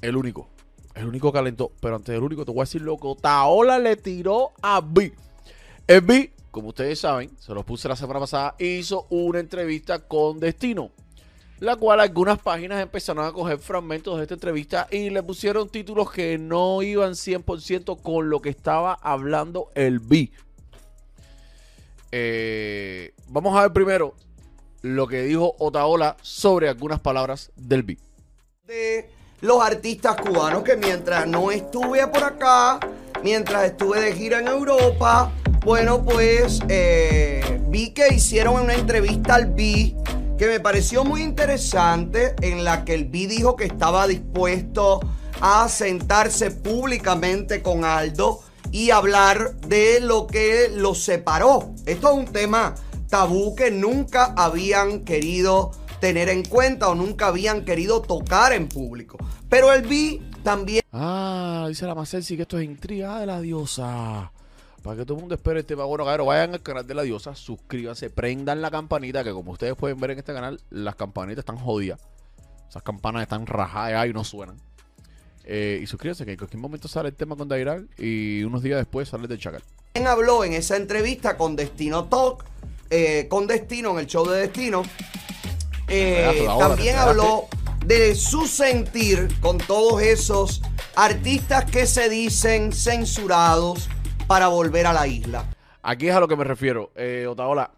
el único. El único calentó. Pero antes del único, te voy a decir lo que Otaola le tiró a B. El B, como ustedes saben, se los puse la semana pasada, hizo una entrevista con Destino. La cual algunas páginas empezaron a coger fragmentos de esta entrevista y le pusieron títulos que no iban 100% con lo que estaba hablando el B. Eh, vamos a ver primero lo que dijo Otaola sobre algunas palabras del B. los artistas cubanos que mientras no estuve por acá, mientras estuve de gira en Europa, bueno, pues eh, vi que hicieron una entrevista al B que me pareció muy interesante en la que el B dijo que estaba dispuesto a sentarse públicamente con Aldo y hablar de lo que los separó. Esto es un tema tabú que nunca habían querido tener en cuenta o nunca habían querido tocar en público. Pero el B también Ah, dice la Macelsi que esto es intriga de la diosa. Para que todo el mundo espere este tema. Bueno, cabrón, vayan al canal de la diosa, suscríbanse, prendan la campanita, que como ustedes pueden ver en este canal, las campanitas están jodidas. Esas campanas están rajadas y no suenan. Eh, y suscríbanse, que en cualquier momento sale el tema con Dairal y unos días después sale el de Chacal. habló en esa entrevista con Destino Talk, eh, con Destino, en el show de Destino. Eh, ahora, también habló de su sentir con todos esos artistas que se dicen censurados para volver a la isla. Aquí es a lo que me refiero. Eh, Otaola,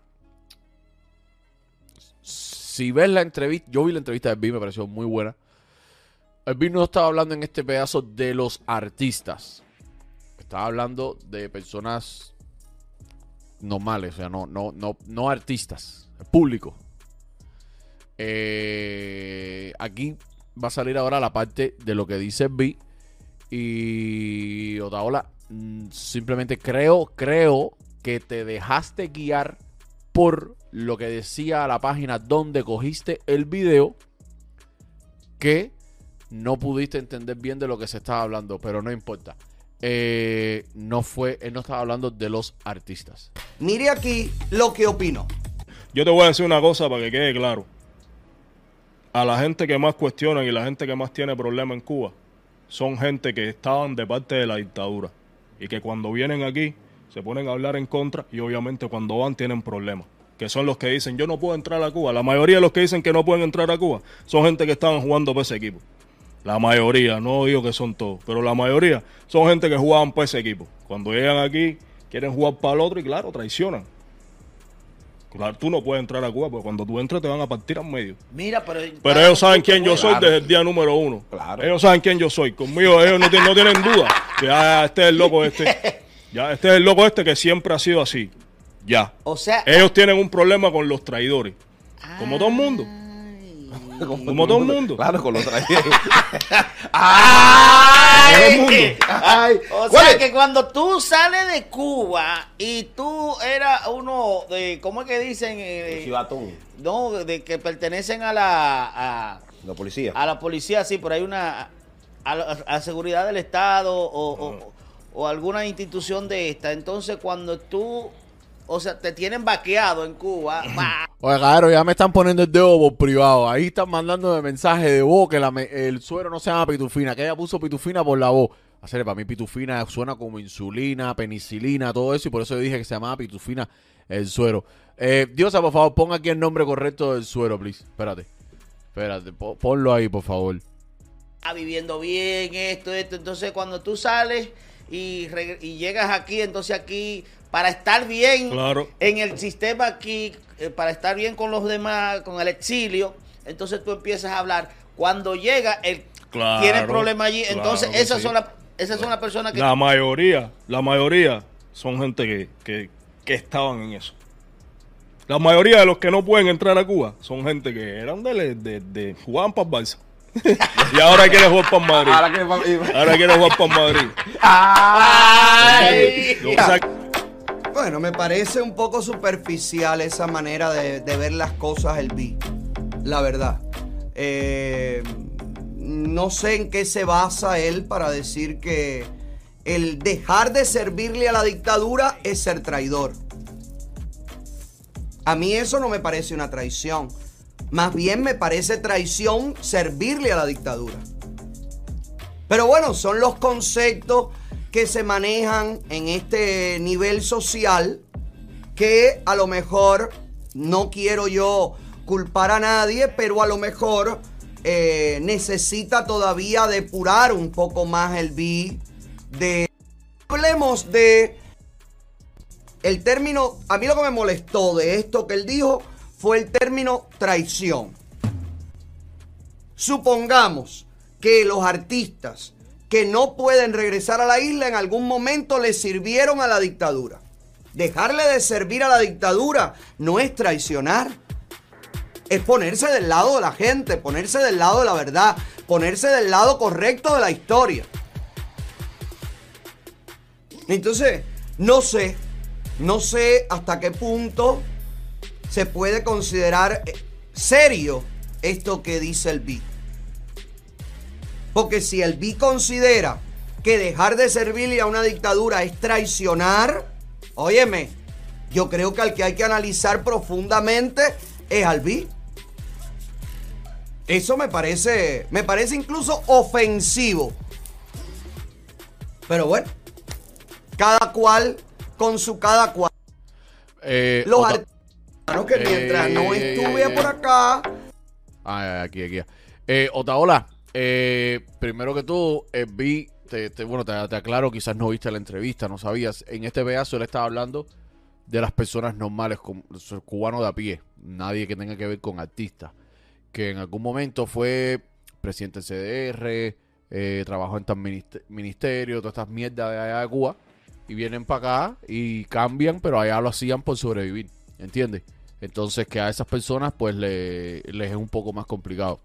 si ves la entrevista, yo vi la entrevista de B, me pareció muy buena. El B no estaba hablando en este pedazo de los artistas. Estaba hablando de personas normales, o sea, no, no, no, no artistas, el público. Eh, aquí va a salir ahora la parte de lo que dice B. Y Otaola, mm, simplemente creo, creo que te dejaste guiar por lo que decía la página donde cogiste el video que no pudiste entender bien de lo que se estaba hablando, pero no importa. Eh, no fue, él no estaba hablando de los artistas. Mire aquí lo que opino. Yo te voy a decir una cosa para que quede claro. A la gente que más cuestiona y la gente que más tiene problemas en Cuba son gente que estaban de parte de la dictadura y que cuando vienen aquí se ponen a hablar en contra y obviamente cuando van tienen problemas. Que son los que dicen yo no puedo entrar a Cuba. La mayoría de los que dicen que no pueden entrar a Cuba son gente que estaban jugando para ese equipo. La mayoría, no digo que son todos, pero la mayoría son gente que jugaban para ese equipo. Cuando llegan aquí quieren jugar para el otro y claro, traicionan. Claro, tú no puedes entrar a Cuba porque cuando tú entras te van a partir al medio. Mira, pero. Pero ellos saben quién yo soy Claro. desde el día número uno. Claro. Ellos saben quién yo soy. Conmigo ellos no, tienen- no tienen duda. Que ah, este es el loco este. Ya, este es el loco este que siempre ha sido así. Ya. O sea. Ellos tienen un problema con los traidores. Como todo el mundo. Como todo el mundo. Claro, con los trajes. Todo el mundo. Ay, O ¿cuál sea es? que cuando tú sales de Cuba y tú eras uno de, ¿cómo es que dicen? Eh, Chivatón. no, de que pertenecen a la a, La policía. a la policía, sí, por ahí una a, la- a seguridad del Estado o, o- o alguna institución de esta. Entonces cuando tú, o sea, te tienen vaqueado en Cuba, Oye, cabrón, ya me están poniendo el dedo por privado. Ahí están mandándome mensajes de voz que la me- el suero no se llama pitufina, que ella puso pitufina por la voz. Hacer para mí pitufina suena como insulina, penicilina, todo eso, y por eso yo dije que se llamaba pitufina el suero. Eh, Diosa, por favor, ponga aquí el nombre correcto del suero, please. Espérate. Espérate, po- ponlo ahí, por favor. ah, viviendo bien, esto, esto. Entonces cuando tú sales y, y llegas aquí, entonces aquí, para estar bien Claro. en el sistema aquí, eh, para estar bien con los demás, con el exilio, entonces tú empiezas a hablar. Cuando llega, el Claro, tiene problema allí, claro entonces esas sí. son las esas son las personas que La mayoría, la mayoría son gente que, que, que estaban en eso. La mayoría de los que no pueden entrar a Cuba son gente que eran de, de, de jugaban para Barça. y ahora quieren jugar para Madrid. Ahora quieren jugar para Madrid. Ay. Bueno, me parece un poco superficial esa manera de, ver las cosas el B. La verdad. Eh, no sé en qué se basa él para decir que el dejar de servirle a la dictadura es ser traidor. A mí eso no me parece una traición. Más bien me parece traición servirle a la dictadura. Pero bueno, son los conceptos que se manejan en este nivel social que a lo mejor no quiero yo culpar a nadie, pero a lo mejor eh, necesita todavía depurar un poco más el B de... Hablemos de... El término, a mí lo que me molestó de esto que él dijo fue el término traición. Supongamos que los artistas que no pueden regresar a la isla en algún momento le sirvieron a la dictadura. Dejarle de servir a la dictadura no es traicionar. Es ponerse del lado de la gente, ponerse del lado de la verdad, ponerse del lado correcto de la historia. Entonces, no sé, no sé hasta qué punto se puede considerar eh, serio esto que dice el BI. Porque si el BI considera que dejar de servirle a una dictadura es traicionar, óyeme, yo creo que al que hay que analizar profundamente es al BI. Eso me parece, me parece incluso ofensivo. Pero bueno, cada cual con su cada cual. Eh, Los Ota- artistas que mientras no Eh, estuve eh, por acá, Ah, aquí, aquí. Eh, Otaola, eh, primero que todo, eh, vi, te, bueno, te, aclaro, quizás no viste la entrevista, no sabías. En este pedazo él estaba hablando de las personas normales, cubanos de a pie, nadie que tenga que ver con artistas, que en algún momento fue presidente del CDR, eh, trabajó en ministe- ministerio, todas estas mierdas de allá de Cuba, y vienen para acá y cambian, pero allá lo hacían por sobrevivir, ¿entiendes? Entonces que a esas personas pues le- les es un poco más complicado.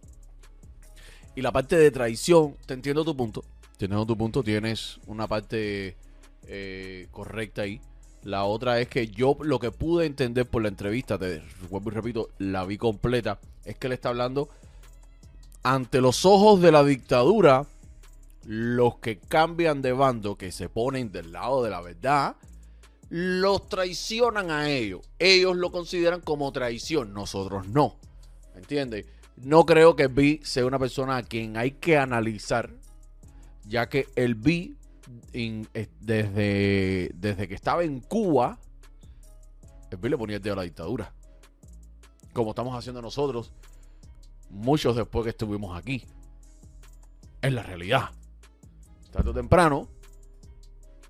Y la parte de traición, te entiendo tu punto. Teniendo tu punto, tienes una parte eh, correcta ahí. La otra es que yo lo que pude entender por la entrevista, te vuelvo y repito, la vi completa, es que él está hablando ante los ojos de la dictadura, los que cambian de bando, que se ponen del lado de la verdad, los traicionan a ellos. Ellos lo consideran como traición, nosotros no. ¿Entiendes? No creo que B sea una persona a quien hay que analizar, ya que el B, desde, desde que estaba en Cuba, el B le ponía el dedo a la dictadura. Como estamos haciendo nosotros, muchos después que estuvimos aquí. Es la realidad. Tarde o temprano,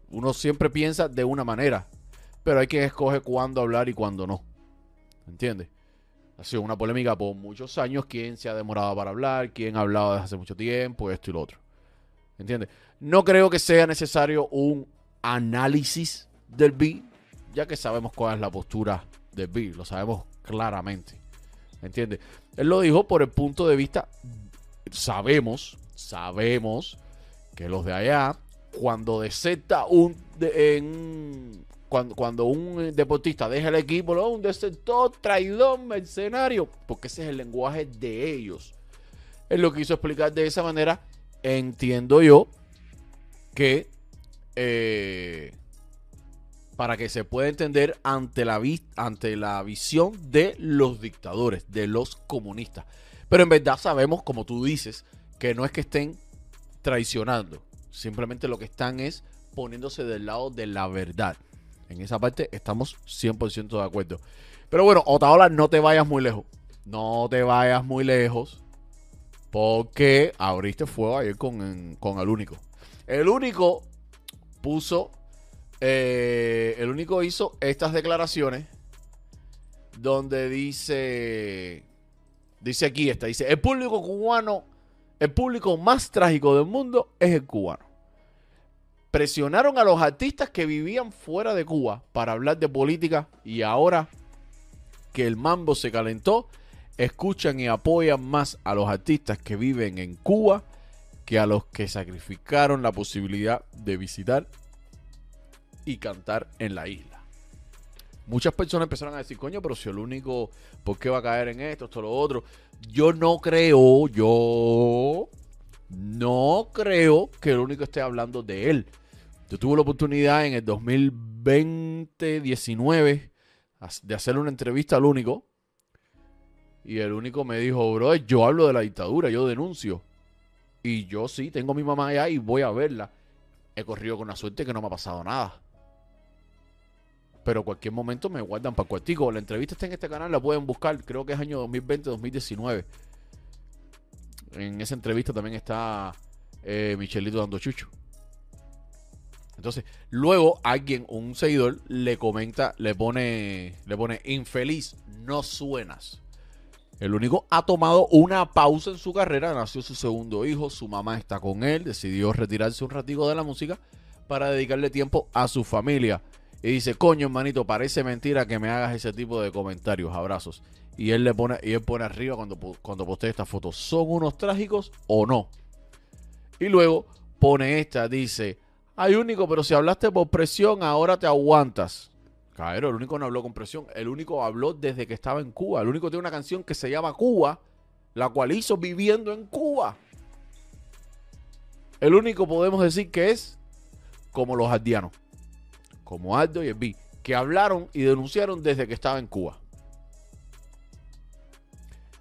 uno siempre piensa de una manera, pero hay quien escoge cuándo hablar y cuándo no. ¿Entiendes? Ha sido una polémica por muchos años. ¿Quién se ha demorado para hablar? ¿Quién ha hablado desde hace mucho tiempo? Esto y lo otro. ¿Entiendes? No creo que sea necesario un análisis del B, ya que sabemos cuál es la postura del B. Lo sabemos claramente. ¿Entiendes? Él lo dijo por el punto de vista. Sabemos, sabemos que los de allá, cuando deserta un, de- en- cuando, cuando un deportista deja el equipo, ¿no? un desertor, traidor, mercenario, porque ese es el lenguaje de ellos. Él lo quiso explicar de esa manera. Entiendo yo que eh, para que se pueda entender ante la, ante la visión de los dictadores, de los comunistas. Pero en verdad sabemos, como tú dices, que no es que estén traicionando. Simplemente lo que están es poniéndose del lado de la verdad. En esa parte estamos 100% de acuerdo. Pero bueno, Otaola, no te vayas muy lejos. No te vayas muy lejos. Porque abriste fuego ayer con, con el único. El único puso. eh, el único hizo estas declaraciones. Donde dice. Dice aquí esta. Dice: El público cubano. El público más trágico del mundo es el cubano. Presionaron a los artistas que vivían fuera de Cuba para hablar de política y ahora que el mambo se calentó, escuchan y apoyan más a los artistas que viven en Cuba que a los que sacrificaron la posibilidad de visitar y cantar en la isla. Muchas personas empezaron a decir, coño, pero si el único, ¿por qué va a caer en esto, esto, lo otro? Yo no creo, yo no creo que el único esté hablando de él. Yo tuve la oportunidad en el 2020-19 de hacerle una entrevista al único. Y el único me dijo, bro, yo hablo de la dictadura, yo denuncio. Y yo sí, tengo a mi mamá allá y voy a verla. He corrido con la suerte que no me ha pasado nada. Pero cualquier momento me guardan para cuartico. La entrevista está en este canal, la pueden buscar. Creo que es año 2020-2019. En esa entrevista también está eh, Michelito dando chucho. Entonces, luego alguien, un seguidor, le comenta, le pone, le pone, infeliz, no suenas. El único ha tomado una pausa en su carrera, nació su segundo hijo, su mamá está con él, decidió retirarse un ratico de la música para dedicarle tiempo a su familia. Y dice, coño, hermanito, parece mentira que me hagas ese tipo de comentarios, abrazos. Y él le pone, y él pone arriba cuando, cuando postee esta foto, ¿son unos trágicos o no? Y luego pone esta, dice, ay único, pero si hablaste por presión, ahora te aguantas. Caero, el único no habló con presión. El único habló desde que estaba en Cuba. El único tiene una canción que se llama Cuba, la cual hizo viviendo en Cuba. El único podemos decir que es como los aldianos, como Aldo y el B, que hablaron y denunciaron desde que estaba en Cuba.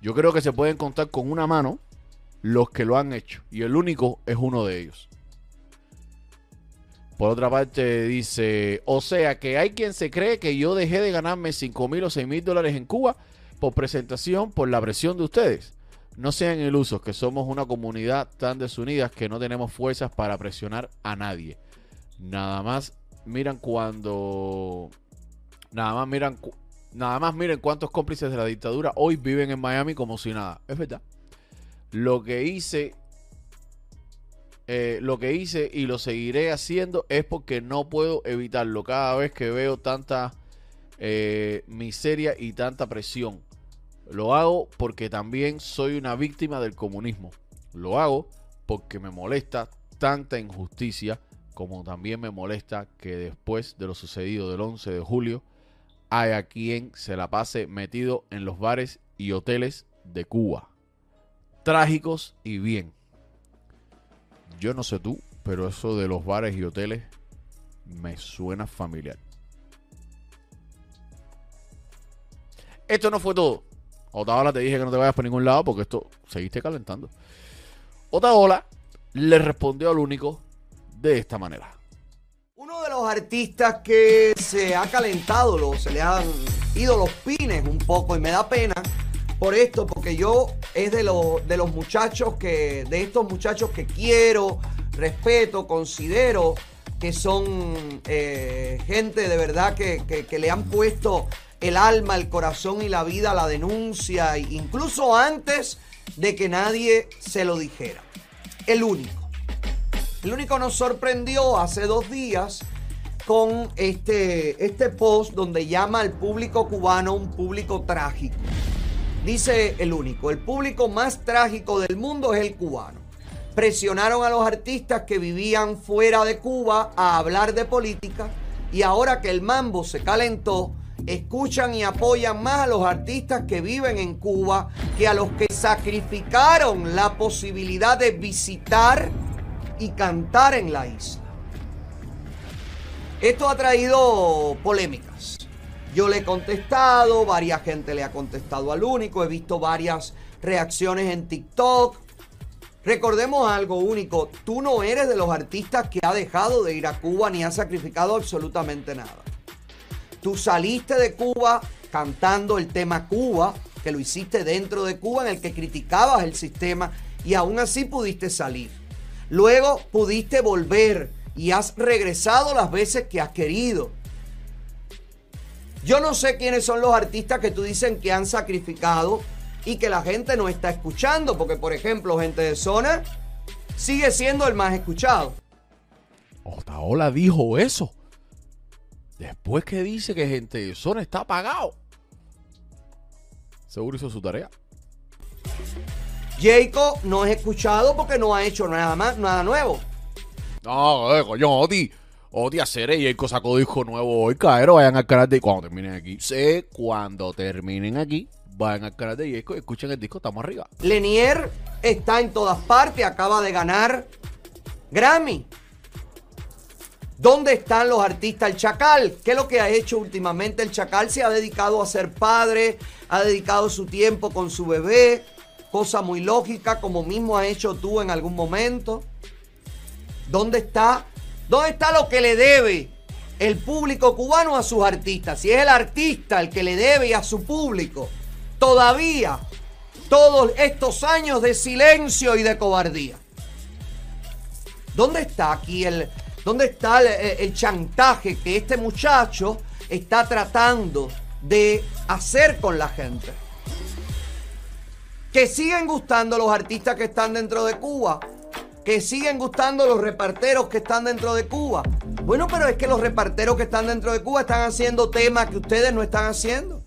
Yo creo que se pueden contar con una mano los que lo han hecho. Y el único es uno de ellos. Por otra parte, dice, o sea que hay quien se cree que yo dejé de ganarme 5 mil o 6 mil dólares en Cuba por presentación, por la presión de ustedes. No sean ilusos, que somos una comunidad tan desunida que no tenemos fuerzas para presionar a nadie. Nada más miran cuando... Nada más miran... Nada más miren cuántos cómplices de la dictadura hoy viven en Miami como si nada. Es verdad. Lo que hice eh, lo que hice y lo seguiré haciendo es porque no puedo evitarlo cada vez que veo tanta eh, miseria y tanta presión. Lo hago porque también soy una víctima del comunismo. Lo hago porque me molesta tanta injusticia como también me molesta que después de lo sucedido del 11 de julio haya quien se la pase metido en los bares y hoteles de Cuba. Trágicos y bien. Yo no sé tú, pero eso de los bares y hoteles me suena familiar. Esto no fue todo. Otaola te dije que no te vayas por ningún lado porque esto seguiste calentando. Otaola le respondió al único de esta manera. Uno de los artistas que se ha calentado, se le han ido los pines un poco y me da pena por esto, porque yo es de, de los muchachos que, de estos muchachos que quiero, respeto, considero que son eh, gente de verdad que, que, le han puesto el alma, el corazón y la vida a la denuncia, incluso antes de que nadie se lo dijera. El único. El único nos sorprendió hace dos días con este, este post donde llama al público cubano un público trágico. Dice el único, el público más trágico del mundo es el cubano. Presionaron a los artistas que vivían fuera de Cuba a hablar de política y ahora que el mambo se calentó, escuchan y apoyan más a los artistas que viven en Cuba que a los que sacrificaron la posibilidad de visitar y cantar en la isla. Esto ha traído polémicas. Yo le he contestado, varias gente le ha contestado al único, he visto varias reacciones en TikTok. Recordemos algo único, tú no eres de los artistas que ha dejado de ir a Cuba ni ha sacrificado absolutamente nada. Tú saliste de Cuba cantando el tema Cuba, que lo hiciste dentro de Cuba, en el que criticabas el sistema y aún así pudiste salir. Luego pudiste volver y has regresado las veces que has querido. Yo no sé quiénes son los artistas que tú dicen que han sacrificado y que la gente no está escuchando, porque por ejemplo, gente de zona sigue siendo el más escuchado. Otaola dijo eso. Después que dice que gente de zona está apagado. Seguro hizo su tarea. Jacob no es escuchado porque no ha hecho nada más, nada nuevo. No, coño, Oti. Oti hacer y el sacó disco nuevo hoy, caero, vayan al canal de cuando terminen aquí. Sé cuando terminen aquí, vayan al canal de Jacob, escuchen el disco, estamos arriba. Lenier está en todas partes, acaba de ganar Grammy. ¿Dónde están los artistas? El Chacal, ¿qué es lo que ha hecho últimamente? El Chacal se ha dedicado a ser padre, ha dedicado su tiempo con su bebé, cosa muy lógica, como mismo has hecho tú en algún momento. ¿Dónde está? ¿Dónde está lo que le debe el público cubano a sus artistas? Si es el artista el que le debe a su público, todavía todos estos años de silencio y de cobardía. ¿Dónde está aquí el, dónde está el, chantaje que este muchacho está tratando de hacer con la gente? Que siguen gustando los artistas que están dentro de Cuba, que siguen gustando los reparteros que están dentro de Cuba. Bueno, pero es que los reparteros que están dentro de Cuba están haciendo temas que ustedes no están haciendo.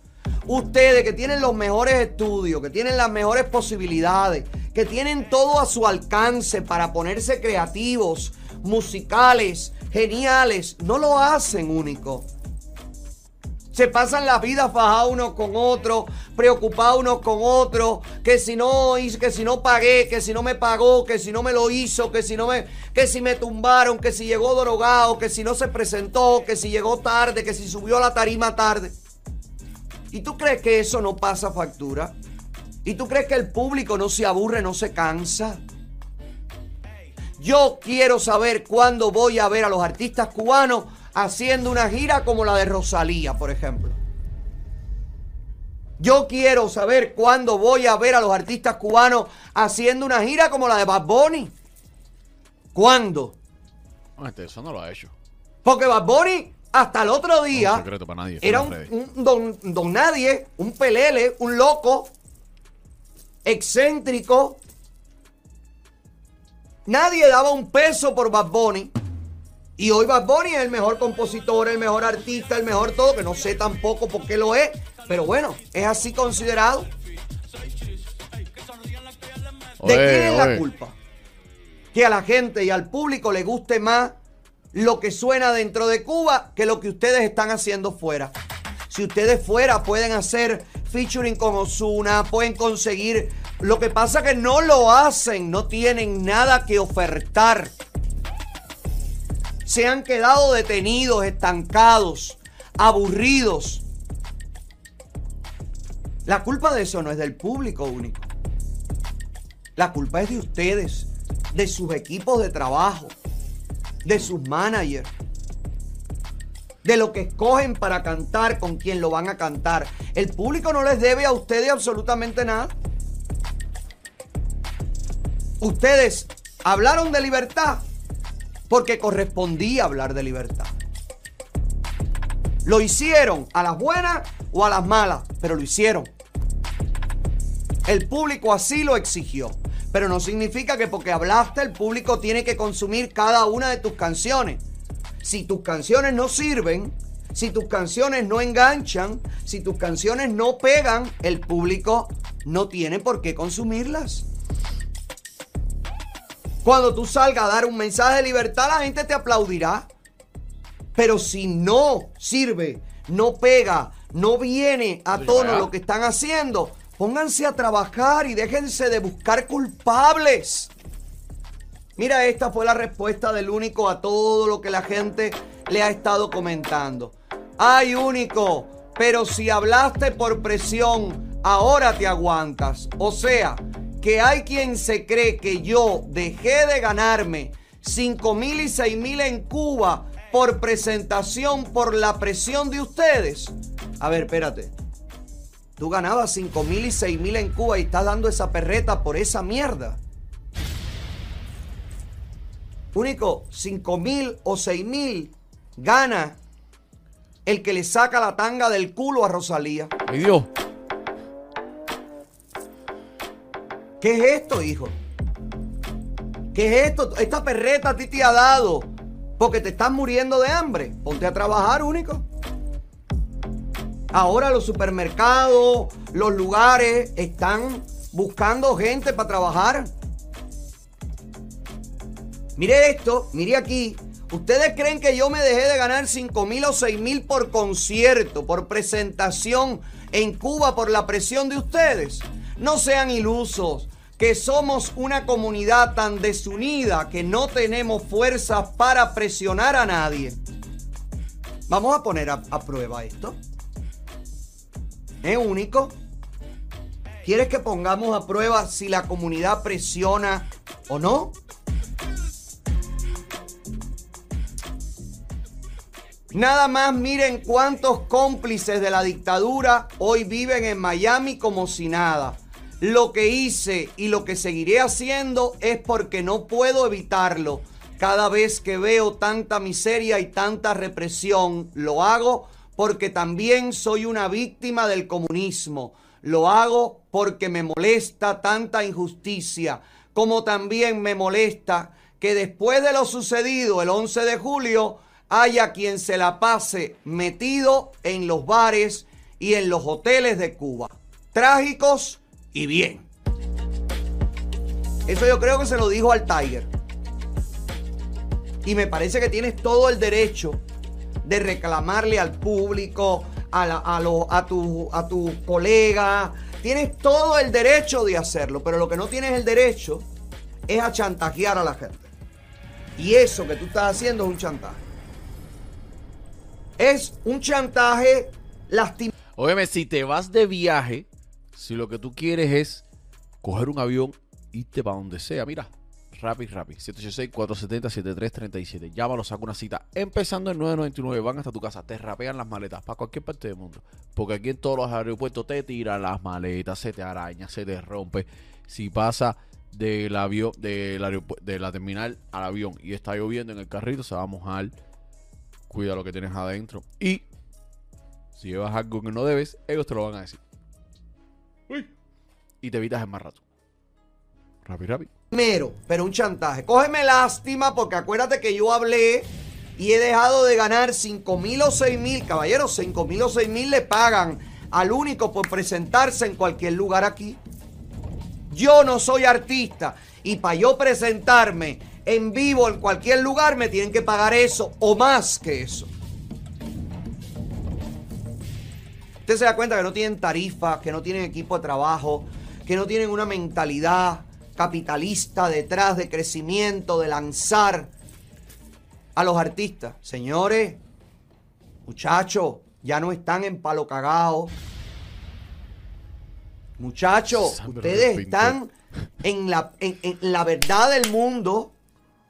Ustedes que tienen los mejores estudios, que tienen las mejores posibilidades, que tienen todo a su alcance para ponerse creativos, musicales, geniales, no lo hacen único. Se pasan la vida fajados unos con otros, preocupados unos con otros, que si no que si no pagué, que si no me pagó, que si no me lo hizo, que si no me, que si me tumbaron, que si llegó drogado, que si no se presentó, que si llegó tarde, que si subió a la tarima tarde. ¿Y tú crees que eso no pasa factura? ¿Y tú crees que el público no se aburre, no se cansa? Yo quiero saber cuándo voy a ver a los artistas cubanos haciendo una gira como la de Rosalía, por ejemplo. Yo quiero saber cuándo voy a ver a los artistas cubanos haciendo una gira como la de Bad Bunny. ¿Cuándo? Este, eso no lo ha hecho. Porque Bad Bunny hasta el otro día No secreto para nadie, era un, un don, don nadie, un pelele, un loco, excéntrico. Nadie daba un peso por Bad Bunny. Y hoy Bad Bunny es el mejor compositor, el mejor artista, el mejor todo, que no sé tampoco por qué lo es. Pero bueno, es así considerado. ¿De Oye, quién es la culpa? Que a la gente y al público le guste más lo que suena dentro de Cuba que lo que ustedes están haciendo fuera. Si ustedes fuera pueden hacer featuring con Osuna, pueden conseguir. Lo que pasa que no lo hacen, no tienen nada que ofertar. Se han quedado detenidos, estancados, aburridos. La culpa de eso no es del público único. La culpa es de ustedes, de sus equipos de trabajo, de sus managers, de lo que escogen para cantar, con quién lo van a cantar. El público no les debe a ustedes absolutamente nada. Ustedes hablaron de libertad porque correspondía hablar de libertad. Lo hicieron a las buenas o a las malas, pero lo hicieron. El público así lo exigió. Pero no significa que porque hablaste el público tiene que consumir cada una de tus canciones. Si tus canciones no sirven, si tus canciones no enganchan, si tus canciones no pegan, el público no tiene por qué consumirlas. Cuando tú salgas a dar un mensaje de libertad, la gente te aplaudirá. Pero si no sirve, no pega, no viene a tono lo que están haciendo, pónganse a trabajar y déjense de buscar culpables. Mira, esta fue la respuesta del único a todo lo que la gente le ha estado comentando. Ay, único, pero si hablaste por presión, ahora te aguantas. O sea, que hay quien se cree que yo dejé de ganarme 5 mil y 6 mil en Cuba por presentación, por la presión de ustedes. A ver, espérate. Tú ganabas 5 mil y 6 mil en Cuba y estás dando esa perreta por esa mierda. Único, 5 mil o 6 mil gana el que le saca la tanga del culo a Rosalía. Ay, Dios. ¿Qué es esto, hijo? ¿Qué es esto? Esta perreta a ti te ha dado porque te estás muriendo de hambre. Ponte a trabajar, único. Ahora los supermercados, los lugares están buscando gente para trabajar. Mire esto, mire aquí. ¿Ustedes creen que yo me dejé de ganar 5 mil o 6 mil por concierto, por presentación en Cuba por la presión de ustedes? No sean ilusos, que somos una comunidad tan desunida que no tenemos fuerzas para presionar a nadie. Vamos a poner a, a prueba esto. Es único. ¿Quieres que pongamos a prueba si la comunidad presiona o no? Nada más miren cuántos cómplices de la dictadura hoy viven en Miami como si nada. Lo que hice y lo que seguiré haciendo es porque no puedo evitarlo. Cada vez que veo tanta miseria y tanta represión, lo hago porque también soy una víctima del comunismo. Lo hago porque me molesta tanta injusticia, como también me molesta que después de lo sucedido el 11 de julio haya quien se la pase metido en los bares y en los hoteles de Cuba. Trágicos y bien. Eso yo creo que se lo dijo al Tiger. Y me parece que tienes todo el derecho de reclamarle al público, a, a, a, tu, a tu colega. Tienes todo el derecho de hacerlo, pero lo que no tienes el derecho es a chantajear a la gente. Y eso que tú estás haciendo es un chantaje. Es un chantaje lastimado. Óyeme, si te vas de viaje, si lo que tú quieres es coger un avión, irte para donde sea, mira, Rapid, Rapid, 786-470-7337. Llámalo, saca una cita. Empezando en 999, van hasta tu casa, te rapean las maletas para cualquier parte del mundo. Porque aquí en todos los aeropuertos te tiran las maletas, se te araña, se te rompe. Si pasa del avión, de la terminal al avión y está lloviendo en el carrito, se va a mojar. Cuida lo que tienes adentro. Y si llevas algo que no debes, ellos te lo van a decir. Y te evitas el más rato. Rápido, rápido. Primero, pero un chantaje. Cógeme lástima porque acuérdate que yo hablé y he dejado de ganar 5 mil o 6 mil. Caballeros, 5 mil o 6 mil le pagan al único por presentarse en cualquier lugar aquí. Yo no soy artista y para yo presentarme en vivo en cualquier lugar me tienen que pagar eso o más que eso. Usted se da cuenta que no tienen tarifas, que no tienen equipo de trabajo, que no tienen una mentalidad capitalista detrás de crecimiento, de lanzar a los artistas. Señores, muchachos, ya no están en palo cagado. Muchachos, ustedes están en la, en, la verdad del mundo.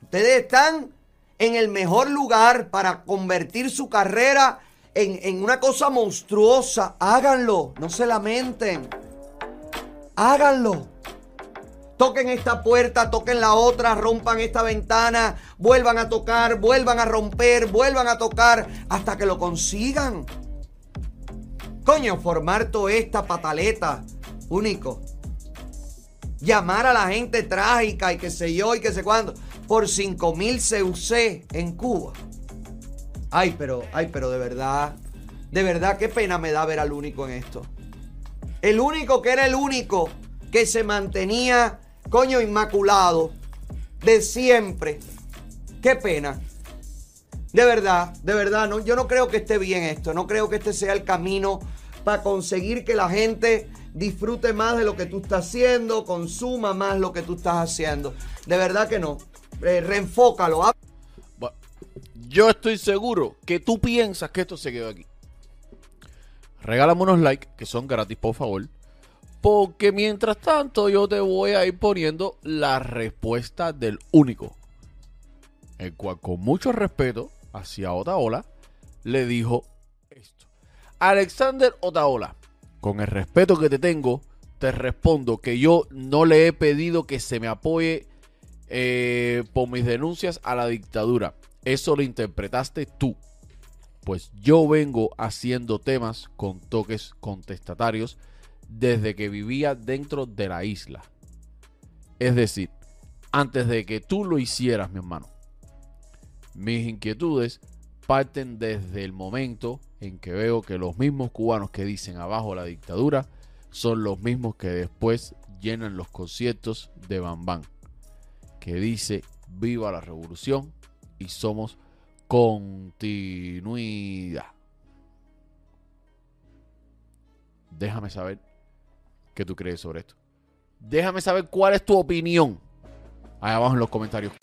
Ustedes están en el mejor lugar para convertir su carrera en, en, una cosa monstruosa. Háganlo, no se lamenten. Háganlo. Toquen esta puerta, toquen la otra, rompan esta ventana, vuelvan a tocar, vuelvan a romper, vuelvan a tocar hasta que lo consigan. Coño, formar toda esta pataleta único. Llamar a la gente trágica y que sé yo y que sé cuándo. Por 5 mil CUC en Cuba. Ay, pero, ay, pero de verdad, de verdad, qué pena me da ver al único en esto. El único que era el único que se mantenía coño inmaculado de siempre. Qué pena. De verdad, de verdad, no, yo no creo que esté bien esto. No creo que este sea el camino para conseguir que la gente disfrute más de lo que tú estás haciendo, consuma más lo que tú estás haciendo. De verdad que no. Eh, reenfócalo. Ah. Yo estoy seguro que tú piensas que esto se quedó aquí. Regálame unos likes, que son gratis, por favor. Porque mientras tanto yo te voy a ir poniendo la respuesta del único. El cual con mucho respeto hacia Otaola le dijo esto. Alexander Otaola, con el respeto que te tengo, te respondo que yo no le he pedido que se me apoye eh, por mis denuncias a la dictadura. Eso lo interpretaste tú. Pues yo vengo haciendo temas con toques contestatarios desde que vivía dentro de la isla. Es decir, antes de que tú lo hicieras, mi hermano. Mis inquietudes parten desde el momento en que veo que los mismos cubanos que dicen abajo la dictadura son los mismos que después llenan los conciertos de Bambán, que dice viva la revolución y somos continuidad. Déjame saber qué tú crees sobre esto. Déjame saber cuál es tu opinión. Ahí abajo en los comentarios.